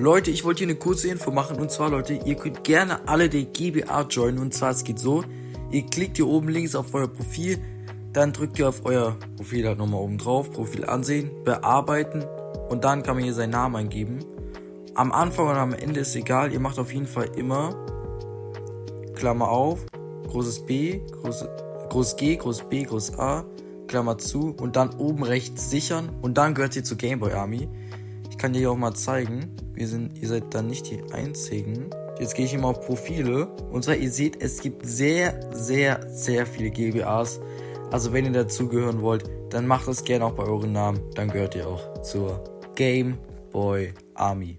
Leute, ich wollte hier eine kurze Info machen. Und zwar, Leute, ihr könnt gerne alle die GBA joinen. Und zwar, es geht so. Ihr klickt hier oben links auf euer Profil. Dann drückt ihr auf euer Profil halt nochmal oben drauf. Profil ansehen, bearbeiten. Und dann kann man hier seinen Namen eingeben. Am Anfang und am Ende ist egal. Ihr macht auf jeden Fall immer Klammer auf, großes B, großes, groß G, groß B, groß A, Klammer zu und dann oben rechts sichern und dann gehört ihr zur Gameboy Army. Ich kann dir hier auch mal zeigen. Wir sind, ihr seid dann nicht die einzigen. Jetzt gehe ich immer auf Profile und zwar ihr seht, es gibt sehr, sehr, sehr viele GBAs. Also wenn ihr dazugehören wollt, dann macht das gerne auch bei euren Namen. Dann gehört ihr auch zur Game Boy Army.